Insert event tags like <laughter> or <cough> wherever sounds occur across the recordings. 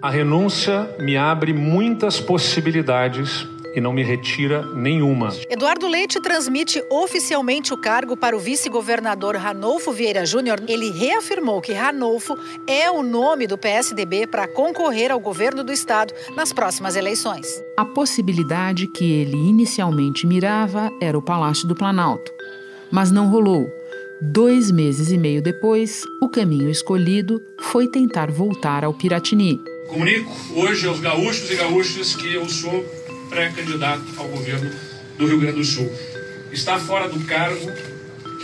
A renúncia me abre muitas possibilidades e não me retira nenhuma. Eduardo Leite transmite oficialmente o cargo para o vice-governador Ranolfo Vieira Júnior. Ele reafirmou que Ranolfo é o nome do PSDB para concorrer ao governo do estado nas próximas eleições. A possibilidade que ele inicialmente mirava era o Palácio do Planalto, mas não rolou. Dois meses e meio depois, o caminho escolhido foi tentar voltar ao Piratini. Comunico hoje aos gaúchos e gaúchas que eu sou pré-candidato ao governo do Rio Grande do Sul. Estar fora do cargo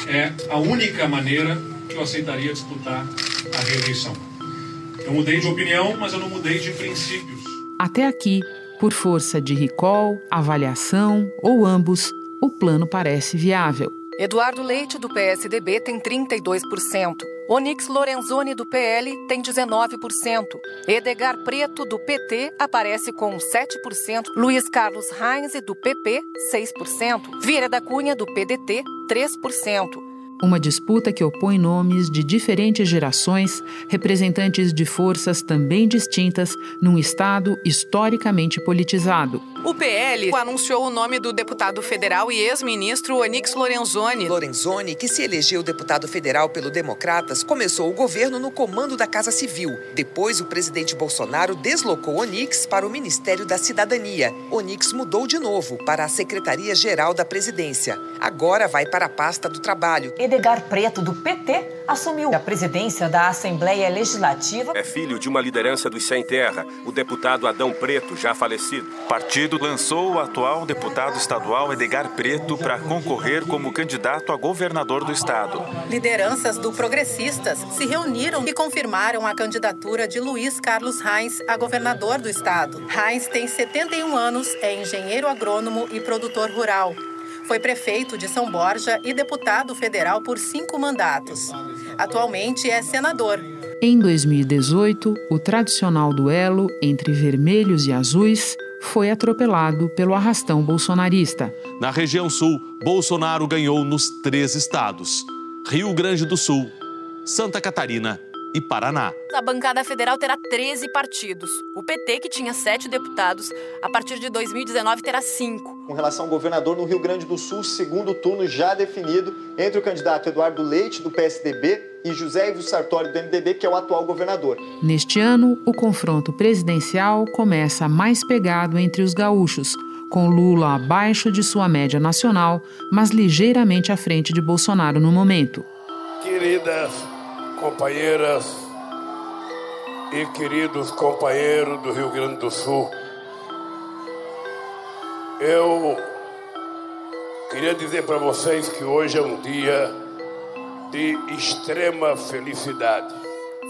é a única maneira que eu aceitaria disputar a reeleição. Eu mudei de opinião, mas eu não mudei de princípios. Até aqui, por força de recall, avaliação ou ambos, o plano parece viável. Eduardo Leite, do PSDB, tem 32%. Onix Lorenzoni, do PL, tem 19%. Edgar Preto, do PT, aparece com 7%. Luiz Carlos Reins, do PP, 6%. Vieira da Cunha, do PDT, 3%. Uma disputa que opõe nomes de diferentes gerações, representantes de forças também distintas, num Estado historicamente politizado. O PL anunciou o nome do deputado federal e ex-ministro Onix Lorenzoni. Lorenzoni, que se elegeu deputado federal pelo Democratas, começou o governo no comando da Casa Civil. Depois, o presidente Bolsonaro deslocou Onix para o Ministério da Cidadania. Onix mudou de novo para a Secretaria-Geral da Presidência. Agora vai para a pasta do Trabalho. Edgar Preto, do PT, assumiu a presidência da Assembleia Legislativa. É filho de uma liderança dos Sem Terra, o deputado Adão Preto, já falecido. O partido lançou o atual deputado estadual Edgar Preto para concorrer como candidato a governador do estado. Lideranças do Progressistas se reuniram e confirmaram a candidatura de Luiz Carlos Reins a governador do estado. Reins tem 71 anos, é engenheiro agrônomo e produtor rural. Foi prefeito de São Borja e deputado federal por cinco mandatos. Atualmente é senador. Em 2018, o tradicional duelo entre vermelhos e azuis foi atropelado pelo arrastão bolsonarista. Na região sul, Bolsonaro ganhou nos três estados: Rio Grande do Sul, Santa Catarina e Paraná. A bancada federal terá 13 partidos. O PT, que tinha sete deputados, a partir de 2019 terá cinco. Com relação ao governador no Rio Grande do Sul, segundo turno já definido entre o candidato Eduardo Leite, do PSDB, e José Ivo Sartori, do MDB, que é o atual governador. Neste ano, o confronto presidencial começa mais pegado entre os gaúchos, com Lula abaixo de sua média nacional, mas ligeiramente à frente de Bolsonaro no momento. Queridas companheiras e queridos companheiros do Rio Grande do Sul, eu queria dizer para vocês que hoje é um dia de extrema felicidade.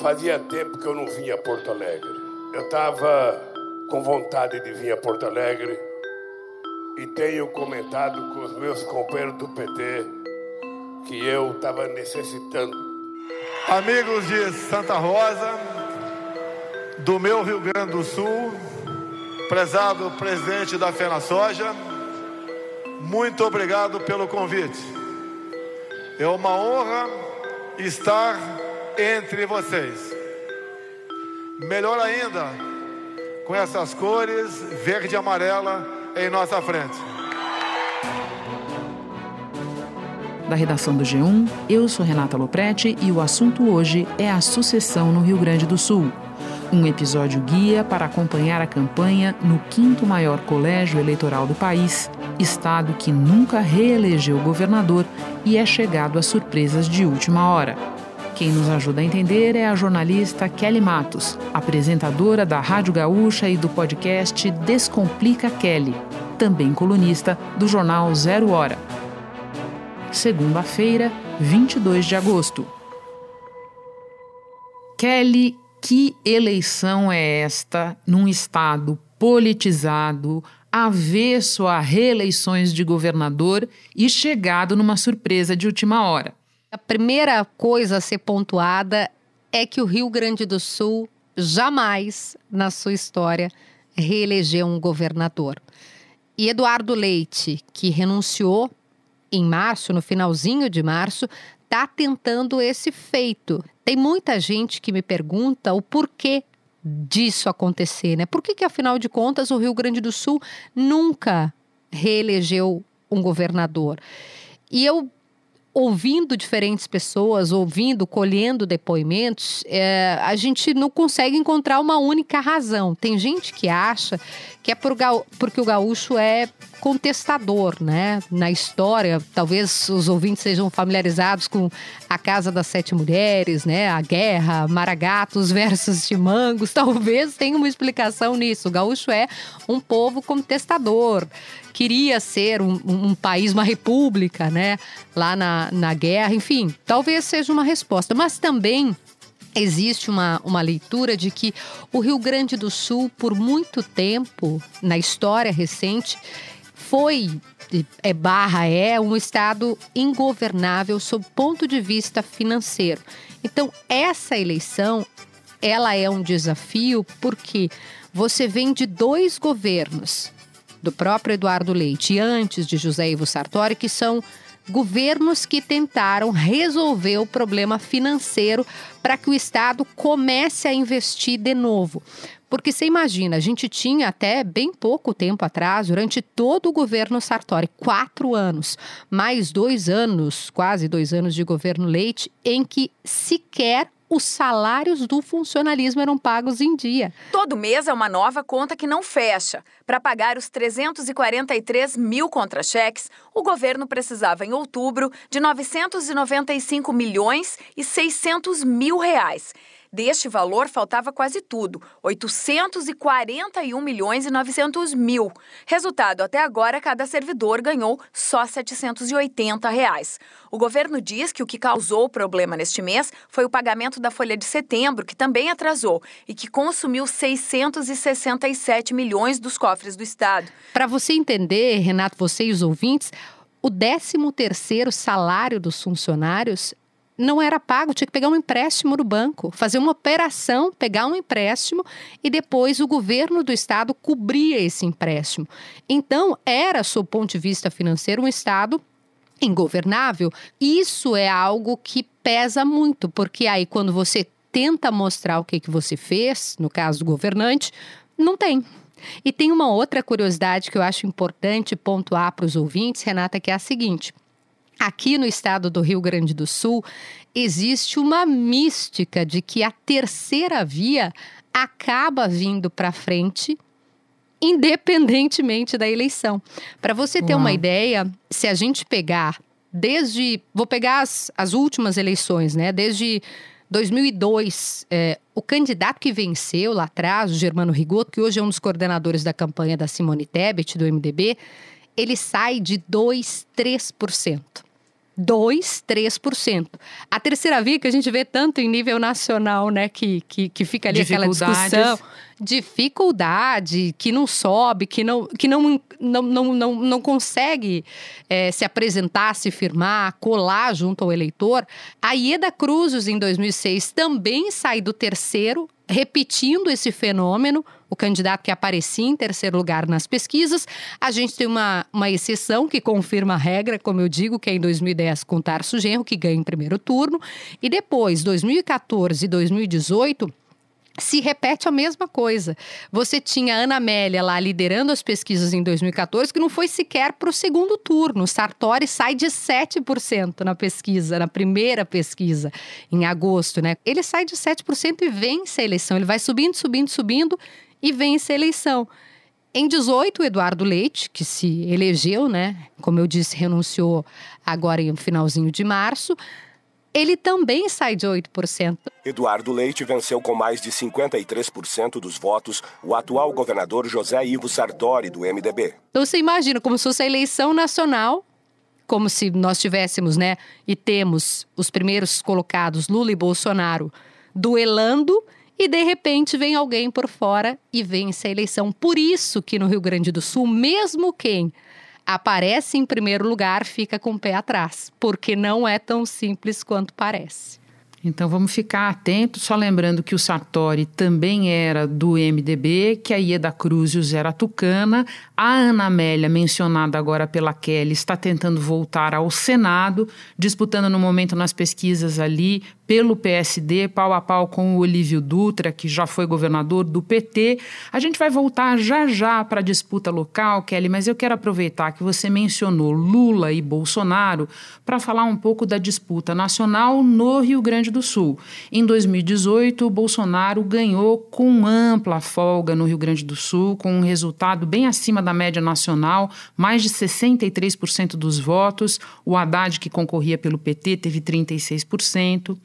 Fazia tempo que eu não vinha a Porto Alegre. Eu estava com vontade de vir a Porto Alegre e tenho comentado com os meus companheiros do PT que eu estava necessitando Amigos de Santa Rosa, do meu Rio Grande do Sul, prezado presidente da Fena Soja, muito obrigado pelo convite. É uma honra estar entre vocês. Melhor ainda, com essas cores verde e amarela em nossa frente. Da redação do G1. Eu sou Renata Loprete e o assunto hoje é a sucessão no Rio Grande do Sul. Um episódio guia para acompanhar a campanha no quinto maior colégio eleitoral do país, estado que nunca reelegeu governador e é chegado a surpresas de última hora. Quem nos ajuda a entender é a jornalista Kelly Matos, apresentadora da Rádio Gaúcha e do podcast Descomplica Kelly, também colunista do jornal Zero Hora segunda-feira, 22 de agosto. Kelly, que eleição é esta num estado politizado, avesso a reeleições de governador e chegado numa surpresa de última hora? A primeira coisa a ser pontuada é que o Rio Grande do Sul jamais, na sua história, reelegeu um governador. E Eduardo Leite, que renunciou em março, no finalzinho de março, está tentando esse feito. Tem muita gente que me pergunta o porquê disso acontecer, né? Por que, que afinal de contas, o Rio Grande do Sul nunca reelegeu um governador? E eu ouvindo diferentes pessoas, ouvindo, colhendo depoimentos, é, a gente não consegue encontrar uma única razão. Tem gente que acha que é por, porque o gaúcho é contestador, né? Na história, talvez os ouvintes sejam familiarizados com a Casa das Sete Mulheres, né? A guerra, Maragatos versus Chimangos, <laughs> talvez tenha uma explicação nisso. O gaúcho é um povo contestador, queria ser um, um, país, uma república, né? Lá na, na guerra, enfim, talvez seja uma resposta. Mas também existe uma, uma leitura de que o Rio Grande do Sul, por muito tempo, na história recente, foi é barra é um estado ingovernável sob ponto de vista financeiro. Então, essa eleição, ela é um desafio porque você vem de dois governos do próprio Eduardo Leite e antes de José Ivo Sartori, que são governos que tentaram resolver o problema financeiro para que o Estado comece a investir de novo. Porque você imagina, a gente tinha até bem pouco tempo atrás, durante todo o governo Sartori, quatro anos, mais dois anos, quase dois anos de governo Leite, em que sequer os salários do funcionalismo eram pagos em dia. Todo mês é uma nova conta que não fecha. Para pagar os 343 mil contra-cheques, o governo precisava, em outubro, de 995 milhões e 600 mil reais. Deste valor, faltava quase tudo, 841 milhões e 900 mil. Resultado, até agora, cada servidor ganhou só 780 reais. O governo diz que o que causou o problema neste mês foi o pagamento da folha de setembro, que também atrasou e que consumiu 667 milhões dos cofres do Estado. Para você entender, Renato, você e os ouvintes, o 13º salário dos funcionários não era pago, tinha que pegar um empréstimo no banco, fazer uma operação, pegar um empréstimo e depois o governo do estado cobria esse empréstimo. Então, era, sob ponto de vista financeiro, um estado ingovernável. Isso é algo que pesa muito, porque aí quando você tenta mostrar o que, que você fez, no caso do governante, não tem. E tem uma outra curiosidade que eu acho importante pontuar para os ouvintes, Renata, que é a seguinte: Aqui no estado do Rio Grande do Sul, existe uma mística de que a terceira via acaba vindo para frente independentemente da eleição. Para você ter Uau. uma ideia, se a gente pegar desde. Vou pegar as, as últimas eleições, né? Desde 2002, é, o candidato que venceu lá atrás, o Germano Rigoto, que hoje é um dos coordenadores da campanha da Simone Tebet, do MDB, ele sai de 2, 3%. 2, 3%. A terceira via que a gente vê tanto em nível nacional, né, que, que, que fica ali aquela discussão, dificuldade, que não sobe, que não, que não, não, não, não, não consegue é, se apresentar, se firmar, colar junto ao eleitor. A Ieda Cruzes, em 2006, também sai do terceiro, repetindo esse fenômeno, o candidato que aparecia em terceiro lugar nas pesquisas. A gente tem uma, uma exceção que confirma a regra, como eu digo, que é em 2010 com Tarso Genro, que ganha em primeiro turno. E depois, 2014 e 2018 se repete a mesma coisa. Você tinha a Ana Amélia lá liderando as pesquisas em 2014, que não foi sequer para o segundo turno. Sartori sai de 7% na pesquisa, na primeira pesquisa, em agosto, né? Ele sai de 7% e vence a eleição. Ele vai subindo, subindo, subindo e vence a eleição. Em 18, o Eduardo Leite, que se elegeu, né? Como eu disse, renunciou agora em finalzinho de março ele também sai de 8%. Eduardo Leite venceu com mais de 53% dos votos o atual governador José Ivo Sartori, do MDB. Então você imagina como se fosse a eleição nacional, como se nós tivéssemos, né, e temos os primeiros colocados, Lula e Bolsonaro, duelando e de repente vem alguém por fora e vence a eleição. Por isso que no Rio Grande do Sul, mesmo quem aparece em primeiro lugar, fica com o pé atrás, porque não é tão simples quanto parece. Então vamos ficar atentos, só lembrando que o Sartori também era do MDB, que a Ieda Cruzes era tucana, a Ana Amélia, mencionada agora pela Kelly, está tentando voltar ao Senado, disputando no momento nas pesquisas ali pelo PSD, pau a pau com o Olívio Dutra, que já foi governador do PT. A gente vai voltar já já para a disputa local, Kelly, mas eu quero aproveitar que você mencionou Lula e Bolsonaro para falar um pouco da disputa nacional no Rio Grande do Sul. Em 2018, o Bolsonaro ganhou com ampla folga no Rio Grande do Sul, com um resultado bem acima da média nacional, mais de 63% dos votos. O Haddad, que concorria pelo PT, teve 36%.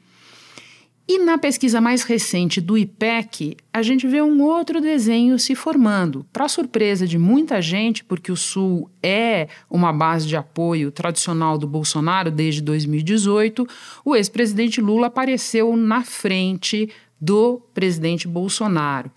E na pesquisa mais recente do IPEC, a gente vê um outro desenho se formando. Para surpresa de muita gente, porque o Sul é uma base de apoio tradicional do Bolsonaro desde 2018, o ex-presidente Lula apareceu na frente do presidente Bolsonaro.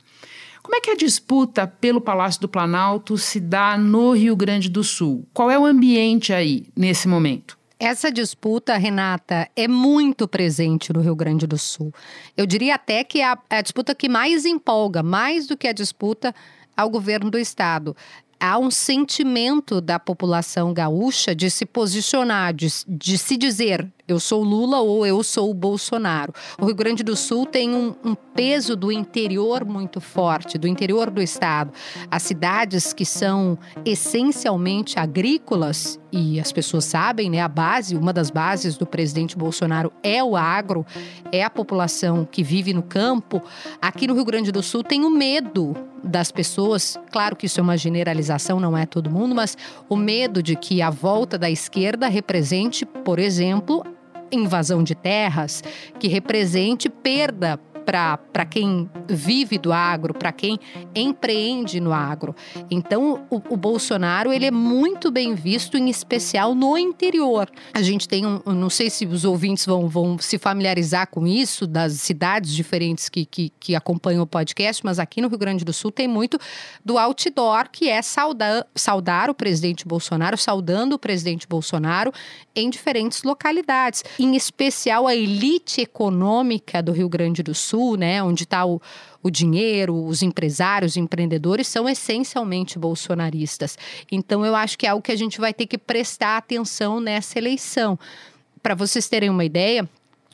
Como é que a disputa pelo Palácio do Planalto se dá no Rio Grande do Sul? Qual é o ambiente aí nesse momento? Essa disputa, Renata, é muito presente no Rio Grande do Sul. Eu diria até que é a, é a disputa que mais empolga, mais do que a disputa ao governo do estado há um sentimento da população gaúcha de se posicionar, de, de se dizer eu sou Lula ou eu sou o Bolsonaro. O Rio Grande do Sul tem um, um, peso do interior muito forte, do interior do estado. As cidades que são essencialmente agrícolas, e as pessoas sabem, né, a base, uma das bases do presidente Bolsonaro é o agro, é a população que vive no campo. Aqui no Rio Grande do Sul tem o medo das pessoas, claro que isso é uma generalização, não é todo mundo, mas o medo de que a volta da esquerda represente, por exemplo, invasão de terras, que represente perda para quem vive do agro, para quem empreende no agro. Então, o, o, Bolsonaro ele é muito bem visto, em especial no interior. A gente tem um, não sei se os ouvintes vão, vão se familiarizar com isso, das cidades diferentes que, que, que acompanham o podcast, mas aqui no Rio Grande do Sul tem muito do outdoor, que é saudar, saudar o presidente Bolsonaro, saudando o presidente Bolsonaro em diferentes localidades, em especial a elite econômica do Rio Grande do Sul Sul, né, onde está o, o dinheiro, os empresários, os empreendedores são essencialmente bolsonaristas. Então, eu acho que é algo que a gente vai ter que prestar atenção nessa eleição. Para vocês terem uma ideia,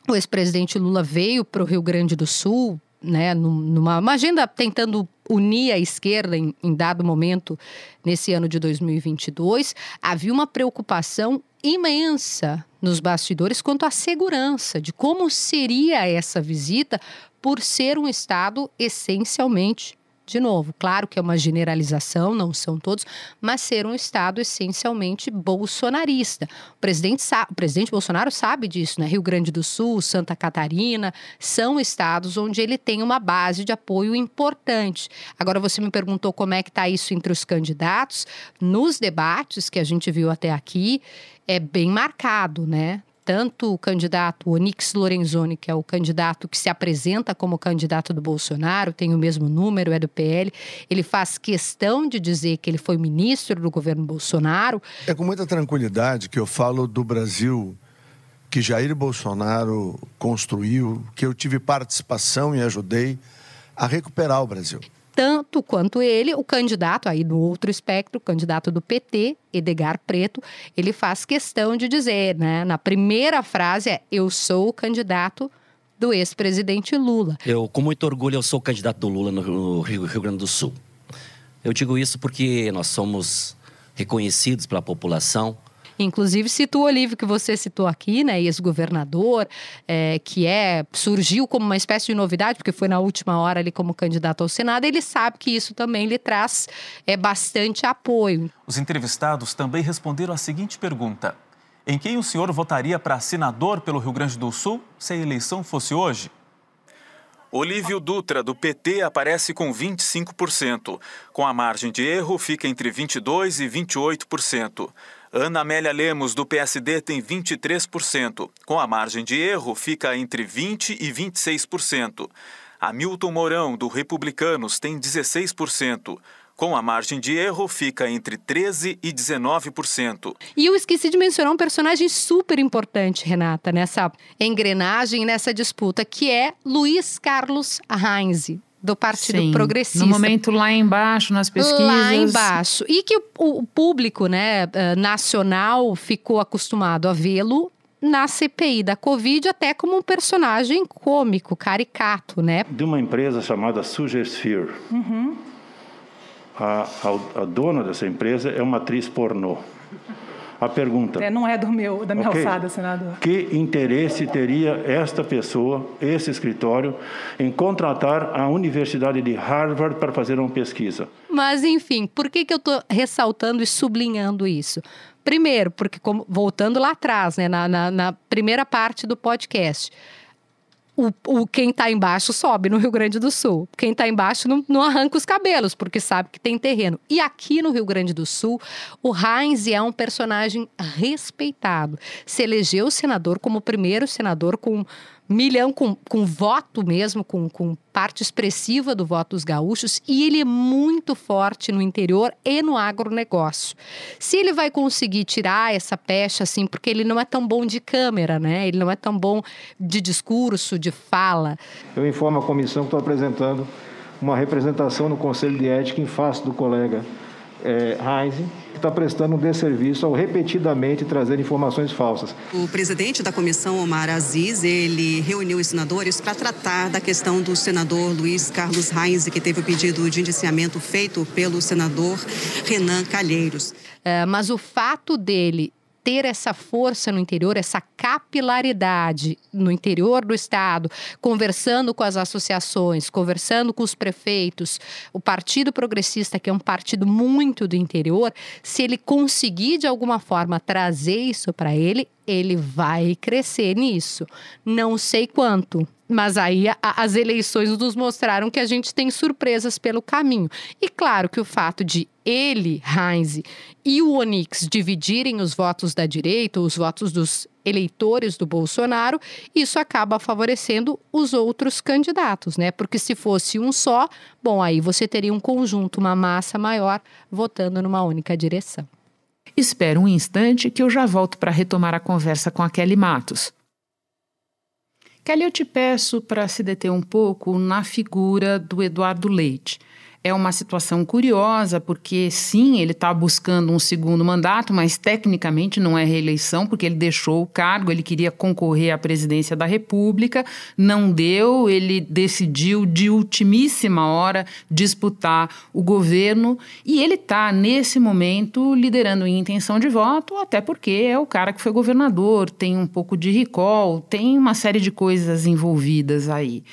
o ex-presidente Lula veio para o Rio Grande do Sul, né, numa agenda tentando unir a esquerda em, em, dado momento nesse ano de 2022, havia uma preocupação imensa nos bastidores quanto à segurança, de como seria essa visita por ser um Estado essencialmente de novo, claro que é uma generalização, não são todos, mas ser um Estado essencialmente bolsonarista. O presidente, o presidente Bolsonaro sabe disso, né? Rio Grande do Sul, Santa Catarina, são estados onde ele tem uma base de apoio importante. Agora, você me perguntou como é que está isso entre os candidatos. Nos debates que a gente viu até aqui, é bem marcado, né? Tanto o candidato Onix Lorenzoni, que é o candidato que se apresenta como candidato do Bolsonaro, tem o mesmo número, é do PL, ele faz questão de dizer que ele foi ministro do governo Bolsonaro. É com muita tranquilidade que eu falo do Brasil que Jair Bolsonaro construiu, que eu tive participação e ajudei a recuperar o Brasil tanto quanto ele, o candidato aí do outro espectro, o candidato do PT, Edgar Preto, ele faz questão de dizer, né, na primeira frase é eu sou o candidato do ex-presidente Lula. Eu, com muito orgulho, eu sou o candidato do Lula no Rio, Rio Grande do Sul. Eu digo isso porque nós somos reconhecidos pela população Inclusive, cito o Olívio, que você citou aqui, né, ex-governador, é, que é surgiu como uma espécie de novidade, porque foi na última hora ali como candidato ao Senado. Ele sabe que isso também lhe traz é, bastante apoio. Os entrevistados também responderam a seguinte pergunta: Em quem o senhor votaria para senador pelo Rio Grande do Sul se a eleição fosse hoje? Olívio Dutra, do PT, aparece com 25%. Com a margem de erro, fica entre 22% e 28%. Ana Amélia Lemos, do PSD, tem 23%. Com a margem de erro, fica entre 20% e 26%. Hamilton Mourão, do Republicanos, tem 16%. Com a margem de erro, fica entre 13% e 19%. E eu esqueci de mencionar um personagem super importante, Renata, nessa engrenagem, nessa disputa, que é Luiz Carlos Heinz, do Partido Sim, Progressista. No momento lá embaixo, nas pesquisas. Lá embaixo. E que o, o público né, eh, nacional ficou acostumado a vê-lo na CPI da Covid, até como um personagem cômico, caricato, né? De uma empresa chamada Sugersphere. Uhum. A, a, a dona dessa empresa é uma atriz pornô. A pergunta. É, não é do meu, da minha okay. alçada, senador. Que interesse teria esta pessoa, esse escritório, em contratar a Universidade de Harvard para fazer uma pesquisa? Mas, enfim, por que, que eu estou ressaltando e sublinhando isso? Primeiro, porque, como, voltando lá atrás, né, na, na, na primeira parte do podcast, o, o, quem está embaixo sobe no Rio Grande do Sul. Quem está embaixo não, não, arranca os cabelos, porque sabe que tem terreno. E aqui no Rio Grande do Sul, o Heinz é um personagem respeitado. Se elegeu senador como primeiro senador com milhão com, com voto mesmo, com, com parte expressiva do voto dos gaúchos, e ele é muito forte no interior e no agronegócio. Se ele vai conseguir tirar essa pecha, assim, porque ele não é tão bom de câmera, né? Ele não é tão bom de discurso, de fala. Eu informo a comissão que estou apresentando uma representação no Conselho de Ética em face do colega é, Heinz, que está prestando um desserviço ao repetidamente trazer informações falsas. O presidente da comissão, Omar Aziz, ele reuniu os senadores para tratar da questão do senador Luiz Carlos Heinz, que teve o pedido de indiciamento feito pelo senador Renan Calheiros. É, mas o fato dele ter essa força no interior, essa capilaridade no interior do estado, conversando com as associações, conversando com os prefeitos, o Partido Progressista, que é um partido muito do interior, se ele conseguir de alguma forma trazer isso para ele, ele vai crescer nisso. Não sei quanto, mas aí a, as eleições nos mostraram que a gente tem surpresas pelo caminho. E claro que o fato de ele, Heinz, e o Onix dividirem os votos da direita, os votos dos eleitores do Bolsonaro, isso acaba favorecendo os outros candidatos, né? Porque se fosse um só, bom, aí você teria um conjunto, uma massa maior votando numa única direção. Espera um instante que eu já volto para retomar a conversa com a Kelly Matos. Kelly, eu te peço para se deter um pouco na figura do Eduardo Leite. É uma situação curiosa, porque sim, ele está buscando um segundo mandato, mas tecnicamente não é reeleição, porque ele deixou o cargo, ele queria concorrer à presidência da República, não deu, ele decidiu de ultimíssima hora disputar o governo e ele está, nesse momento, liderando em intenção de voto, até porque é o cara que foi governador, tem um pouco de recall, tem uma série de coisas envolvidas aí.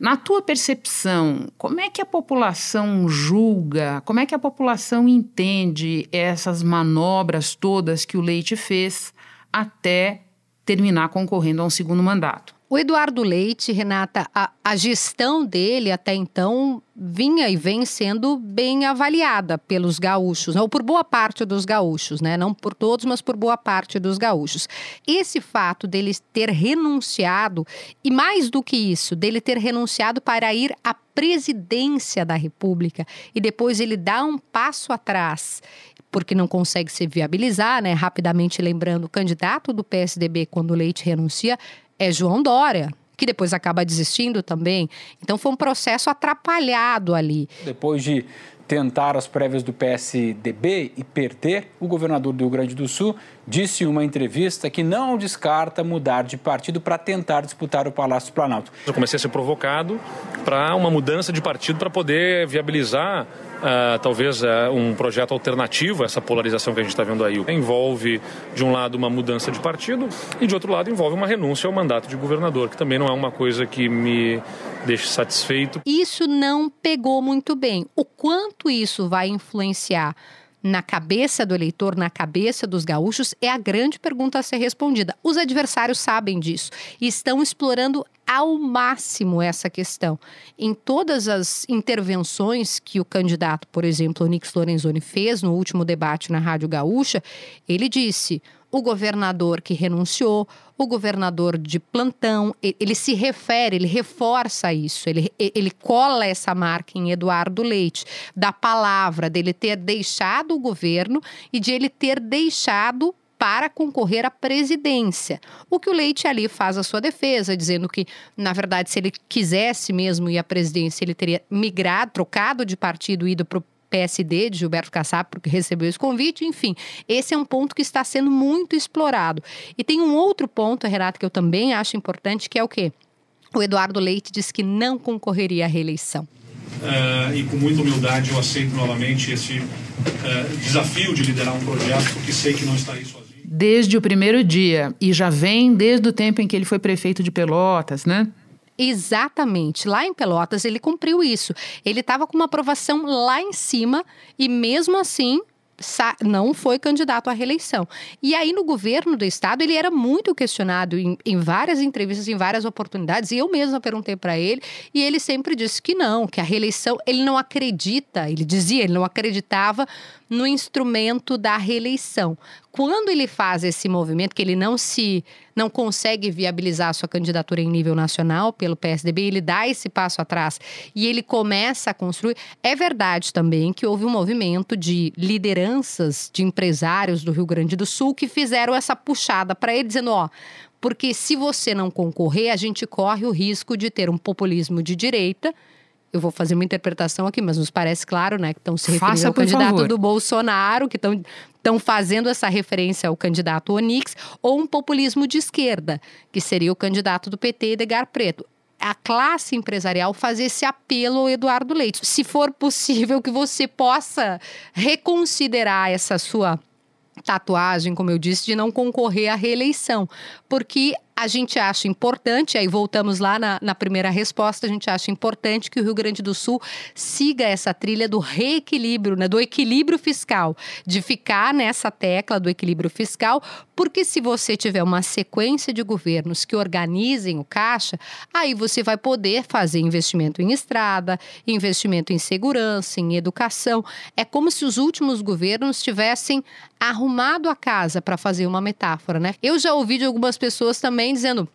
Na tua percepção, como é que a população julga, como é que a população entende essas manobras todas que o Leite fez até terminar concorrendo a um segundo mandato? O Eduardo Leite, Renata, a, a, gestão dele até então vinha e vem sendo bem avaliada pelos gaúchos, ou por boa parte dos gaúchos, né? Não por todos, mas por boa parte dos gaúchos. Esse fato dele ter renunciado, e mais do que isso, dele ter renunciado para ir à presidência da República e depois ele dá um passo atrás porque não consegue se viabilizar, né? Rapidamente lembrando, o candidato do PSDB, quando o Leite renuncia, é João Dória, que depois acaba desistindo também. Então foi um processo atrapalhado ali. Depois de tentar as prévias do PSDB e perder, o governador do Rio Grande do Sul disse em uma entrevista que não descarta mudar de partido para tentar disputar o Palácio Planalto. Eu comecei a ser provocado para uma mudança de partido para poder viabilizar uh, talvez uh, um projeto alternativo a essa polarização que a gente está vendo aí. Envolve, de um lado, uma mudança de partido e, de outro lado, envolve uma renúncia ao mandato de governador, que também não é uma coisa que me deixe satisfeito. Isso não pegou muito bem. O quanto isso vai influenciar na cabeça do eleitor, na cabeça dos gaúchos, é a grande pergunta a ser respondida. Os adversários sabem disso e estão explorando ao máximo essa questão. Em todas as intervenções que o candidato, por exemplo, o Nix Lorenzoni, fez no último debate na Rádio Gaúcha, ele disse: o governador que renunciou, o governador de plantão, ele se refere, ele reforça isso, ele, ele cola essa marca em Eduardo Leite, da palavra dele ter deixado o governo e de ele ter deixado para concorrer à presidência. O que o Leite ali faz a sua defesa, dizendo que, na verdade, se ele quisesse mesmo ir à presidência, ele teria migrado, trocado de partido, ido para PSD de Gilberto Kassab, porque recebeu esse convite, enfim. Esse é um ponto que está sendo muito explorado. E tem um outro ponto, Renato, que eu também acho importante, que é o quê? O Eduardo Leite disse que não concorreria à reeleição. Uh, e com muita humildade eu aceito novamente esse uh, desafio de liderar um projeto, porque sei que não estarei sozinho. Desde o primeiro dia, e já vem desde o tempo em que ele foi prefeito de Pelotas, né? Exatamente. Lá em Pelotas ele cumpriu isso. Ele estava com uma aprovação lá em cima e mesmo assim não foi candidato à reeleição. E aí, no governo do estado, ele era muito questionado em, em várias entrevistas, em várias oportunidades, e eu mesma perguntei para ele, e ele sempre disse que não, que a reeleição, ele não acredita, ele dizia, ele não acreditava no instrumento da reeleição. Quando ele faz esse movimento, que ele não se não consegue viabilizar a sua candidatura em nível nacional pelo PSDB, ele dá esse passo atrás e ele começa a construir. É verdade também que houve um movimento de lideranças de empresários do Rio Grande do Sul que fizeram essa puxada para ele, dizendo: ó, porque se você não concorrer, a gente corre o risco de ter um populismo de direita eu vou fazer uma interpretação aqui, mas nos parece claro, né, que estão se referindo Faça, ao candidato favor. do Bolsonaro, que estão estão fazendo essa referência ao candidato Onix, ou um populismo de esquerda, que seria o candidato do PT, Edgar Preto a classe empresarial fazer esse apelo ao Eduardo Leite. Se for possível que você possa reconsiderar essa sua tatuagem, como eu disse, de não concorrer à reeleição, porque a gente acha importante, aí voltamos lá na, na, primeira resposta, a gente acha importante que o Rio Grande do Sul siga essa trilha do reequilíbrio, né, do equilíbrio fiscal, de ficar nessa tecla do equilíbrio fiscal, porque se você tiver uma sequência de governos que organizem o caixa, aí você vai poder fazer investimento em estrada, investimento em segurança, em educação. É como se os últimos governos tivessem arrumado a casa, para fazer uma metáfora, né? Eu já ouvi de algumas pessoas também dizendo.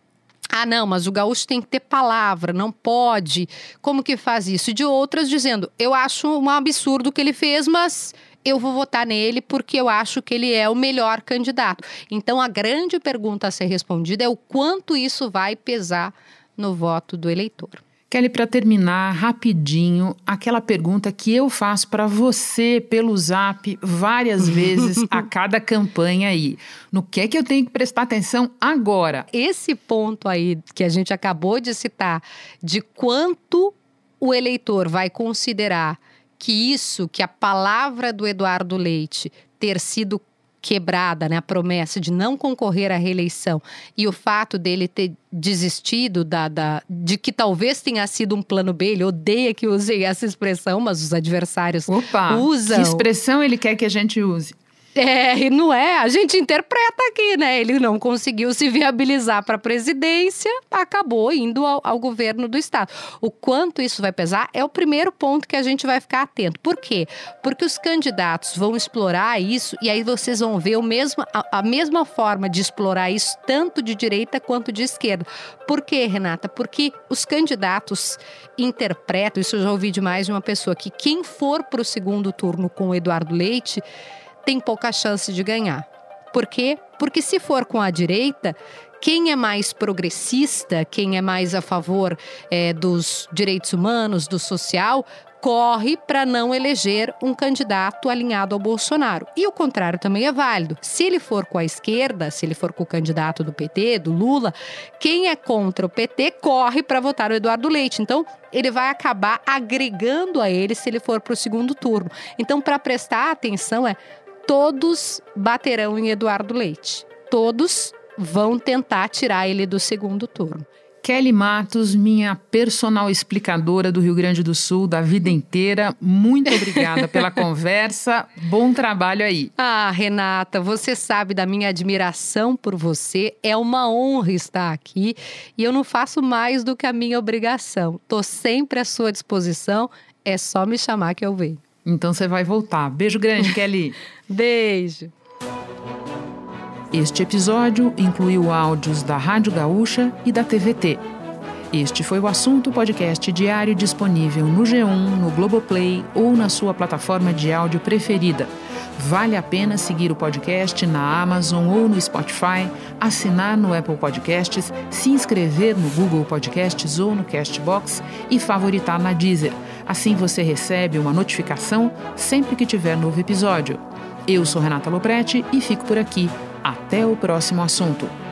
Ah, não, mas o gaúcho tem que ter palavra, não pode. Como que faz isso? E de outras dizendo, eu acho um absurdo o que ele fez, mas eu vou votar nele porque eu acho que ele é o melhor candidato. Então, a grande pergunta a ser respondida é o quanto isso vai pesar no voto do eleitor. Kelly, para terminar rapidinho, aquela pergunta que eu faço para você pelo zap várias <laughs> vezes a cada campanha aí. No que é que eu tenho que prestar atenção agora? Esse ponto aí que a gente acabou de citar, de quanto o eleitor vai considerar que isso, que a palavra do Eduardo Leite ter sido quebrada, né, a promessa de não concorrer à reeleição e o fato dele ter desistido da, da, de que talvez tenha sido um plano B, ele odeia que use essa expressão, mas os adversários Opa, usam. Que expressão ele quer que a gente use? É, e não é? A gente interpreta aqui, né? Ele não conseguiu se viabilizar para a presidência, acabou indo ao, ao, governo do estado. O quanto isso vai pesar é o primeiro ponto que a gente vai ficar atento. Por quê? Porque os candidatos vão explorar isso e aí vocês vão ver o mesmo, a, a mesma forma de explorar isso, tanto de direita quanto de esquerda. Por quê, Renata? Porque os candidatos interpretam, isso eu já ouvi de mais de uma pessoa, que quem for para o segundo turno com o Eduardo Leite tem pouca chance de ganhar. Por quê? Porque se for com a direita, quem é mais progressista, quem é mais a favor é, dos direitos humanos, do social, corre para não eleger um candidato alinhado ao Bolsonaro. E o contrário também é válido. Se ele for com a esquerda, se ele for com o candidato do PT, do Lula, quem é contra o PT corre para votar o Eduardo Leite. Então, ele vai acabar agregando a ele se ele for para o segundo turno. Então, para prestar atenção é todos baterão em Eduardo Leite. Todos vão tentar tirar ele do segundo turno. Kelly Matos, minha personal explicadora do Rio Grande do Sul da vida inteira, muito obrigada pela <laughs> conversa. Bom trabalho aí. Ah, Renata, você sabe da minha admiração por você. É uma honra estar aqui e eu não faço mais do que a minha obrigação. Estou sempre à sua disposição. É só me chamar que eu venho. Então você vai voltar. Beijo grande, <laughs> Kelly. Beijo. Este episódio incluiu áudios da Rádio Gaúcha e da TVT. Este foi o assunto podcast diário disponível no G1, no Globoplay ou na sua plataforma de áudio preferida. Vale a pena seguir o podcast na Amazon ou no Spotify, assinar no Apple Podcasts, se inscrever no Google Podcasts ou no Castbox e favoritar na Deezer. Assim você recebe uma notificação sempre que tiver novo episódio. Eu sou Renata Loprete e fico por aqui. Até o próximo assunto.